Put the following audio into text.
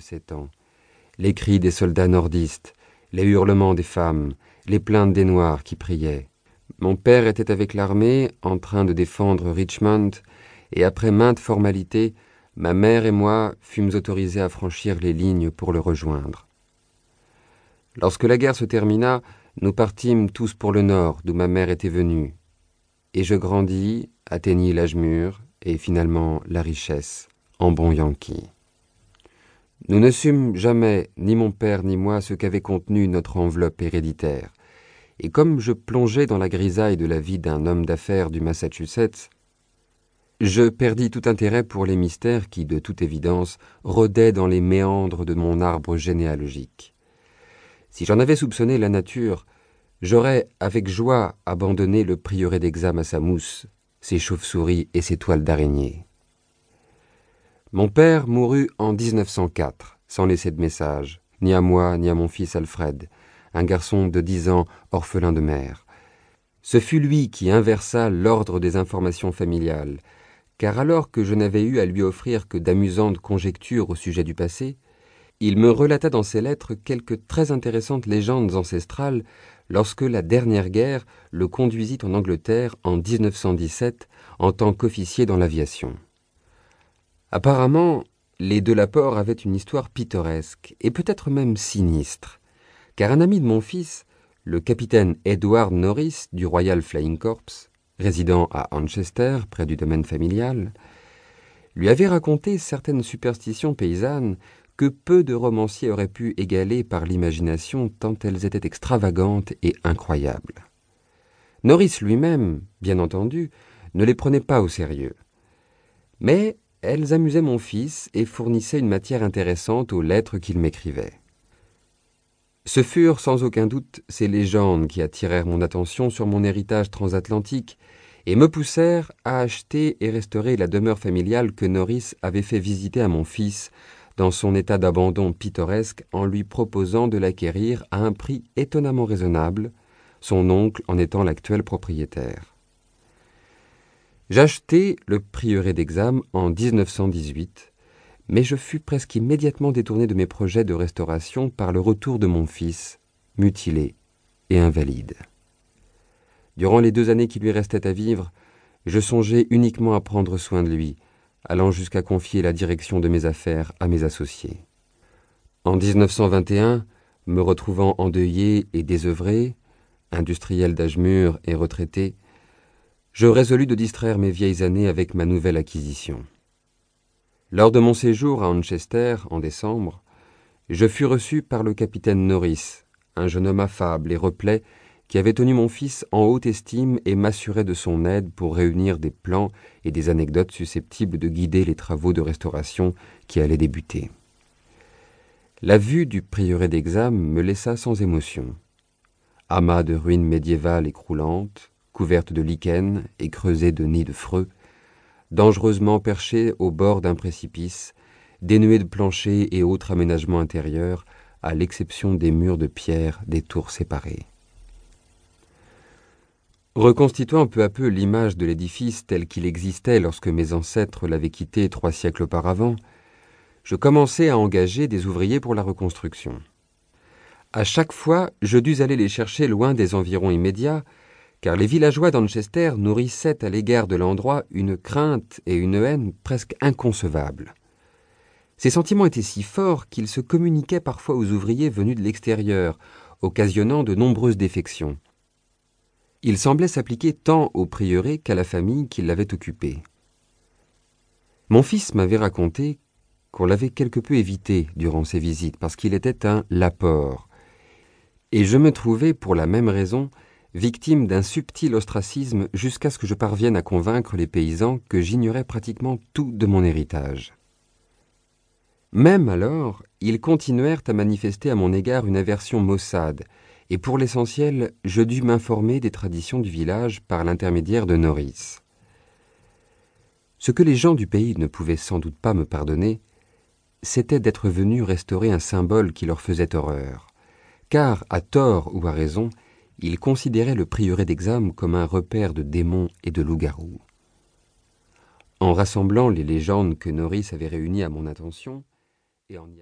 sept ans, les cris des soldats nordistes, les hurlements des femmes, les plaintes des Noirs qui priaient. Mon père était avec l'armée en train de défendre Richmond, et après maintes formalités, ma mère et moi fûmes autorisés à franchir les lignes pour le rejoindre. Lorsque la guerre se termina, nous partîmes tous pour le nord, d'où ma mère était venue, et je grandis, atteignis l'âge mûr, et finalement la richesse, en bon Yankee. Nous ne sûmes jamais, ni mon père ni moi, ce qu'avait contenu notre enveloppe héréditaire, et comme je plongeais dans la grisaille de la vie d'un homme d'affaires du Massachusetts, je perdis tout intérêt pour les mystères qui, de toute évidence, rôdaient dans les méandres de mon arbre généalogique. Si j'en avais soupçonné la nature, j'aurais avec joie abandonné le prieuré d'Exam à sa mousse, ses chauves-souris et ses toiles d'araignée. Mon père mourut en 1904, sans laisser de message, ni à moi, ni à mon fils Alfred, un garçon de dix ans, orphelin de mère. Ce fut lui qui inversa l'ordre des informations familiales, car alors que je n'avais eu à lui offrir que d'amusantes conjectures au sujet du passé, il me relata dans ses lettres quelques très intéressantes légendes ancestrales lorsque la dernière guerre le conduisit en Angleterre en 1917 en tant qu'officier dans l'aviation. Apparemment, les de Laport avaient une histoire pittoresque et peut-être même sinistre, car un ami de mon fils, le capitaine Edward Norris du Royal Flying Corps, résidant à Manchester, près du domaine familial, lui avait raconté certaines superstitions paysannes que peu de romanciers auraient pu égaler par l'imagination tant elles étaient extravagantes et incroyables. Norris lui-même, bien entendu, ne les prenait pas au sérieux. Mais elles amusaient mon fils et fournissaient une matière intéressante aux lettres qu'il m'écrivait. Ce furent sans aucun doute ces légendes qui attirèrent mon attention sur mon héritage transatlantique et me poussèrent à acheter et restaurer la demeure familiale que Norris avait fait visiter à mon fils dans son état d'abandon pittoresque en lui proposant de l'acquérir à un prix étonnamment raisonnable, son oncle en étant l'actuel propriétaire. J'achetai le prieuré d'Exam en 1918, mais je fus presque immédiatement détourné de mes projets de restauration par le retour de mon fils, mutilé et invalide. Durant les deux années qui lui restaient à vivre, je songeais uniquement à prendre soin de lui, allant jusqu'à confier la direction de mes affaires à mes associés. En 1921, me retrouvant endeuillé et désœuvré, industriel d'âge mûr et retraité, je résolus de distraire mes vieilles années avec ma nouvelle acquisition. Lors de mon séjour à Manchester, en décembre, je fus reçu par le capitaine Norris, un jeune homme affable et replet qui avait tenu mon fils en haute estime et m'assurait de son aide pour réunir des plans et des anecdotes susceptibles de guider les travaux de restauration qui allaient débuter. La vue du prieuré d'Exam me laissa sans émotion. Amas de ruines médiévales écroulantes, couvertes de lichens et creusées de nids de freux, dangereusement perchées au bord d'un précipice, dénuées de planchers et autres aménagements intérieurs, à l'exception des murs de pierre des tours séparées. Reconstituant peu à peu l'image de l'édifice tel qu'il existait lorsque mes ancêtres l'avaient quitté trois siècles auparavant, je commençai à engager des ouvriers pour la reconstruction. À chaque fois, je dus aller les chercher loin des environs immédiats, car les villageois d'Anchester nourrissaient à l'égard de l'endroit une crainte et une haine presque inconcevables. Ces sentiments étaient si forts qu'ils se communiquaient parfois aux ouvriers venus de l'extérieur, occasionnant de nombreuses défections. Il semblait s'appliquer tant au prieuré qu'à la famille qui l'avait occupé. Mon fils m'avait raconté qu'on l'avait quelque peu évité durant ses visites parce qu'il était un laport, et je me trouvais, pour la même raison, victime d'un subtil ostracisme jusqu'à ce que je parvienne à convaincre les paysans que j'ignorais pratiquement tout de mon héritage. Même alors, ils continuèrent à manifester à mon égard une aversion maussade, et pour l'essentiel, je dus m'informer des traditions du village par l'intermédiaire de Norris. Ce que les gens du pays ne pouvaient sans doute pas me pardonner, c'était d'être venus restaurer un symbole qui leur faisait horreur, car, à tort ou à raison, ils considéraient le prieuré d'Exam comme un repère de démons et de loups-garous. En rassemblant les légendes que Norris avait réunies à mon attention, et en y